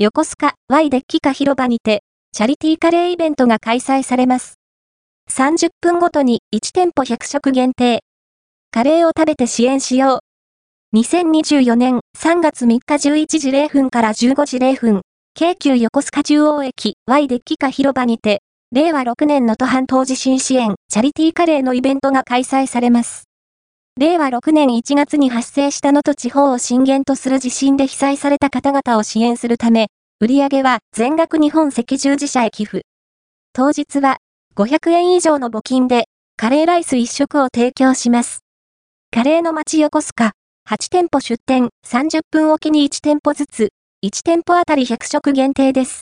横須賀 Y デッキカ広場にて、チャリティーカレーイベントが開催されます。30分ごとに1店舗100食限定。カレーを食べて支援しよう。2024年3月3日11時0分から15時0分、京急横須賀中央駅 Y デッキカ広場にて、令和6年の都半島地震支援チャリティーカレーのイベントが開催されます。令和6年1月に発生した能登地方を震源とする地震で被災された方々を支援するため、売上は全額日本赤十字社へ寄付。当日は500円以上の募金でカレーライス1食を提供します。カレーの街横須賀、8店舗出店、30分おきに1店舗ずつ、1店舗あたり100食限定です。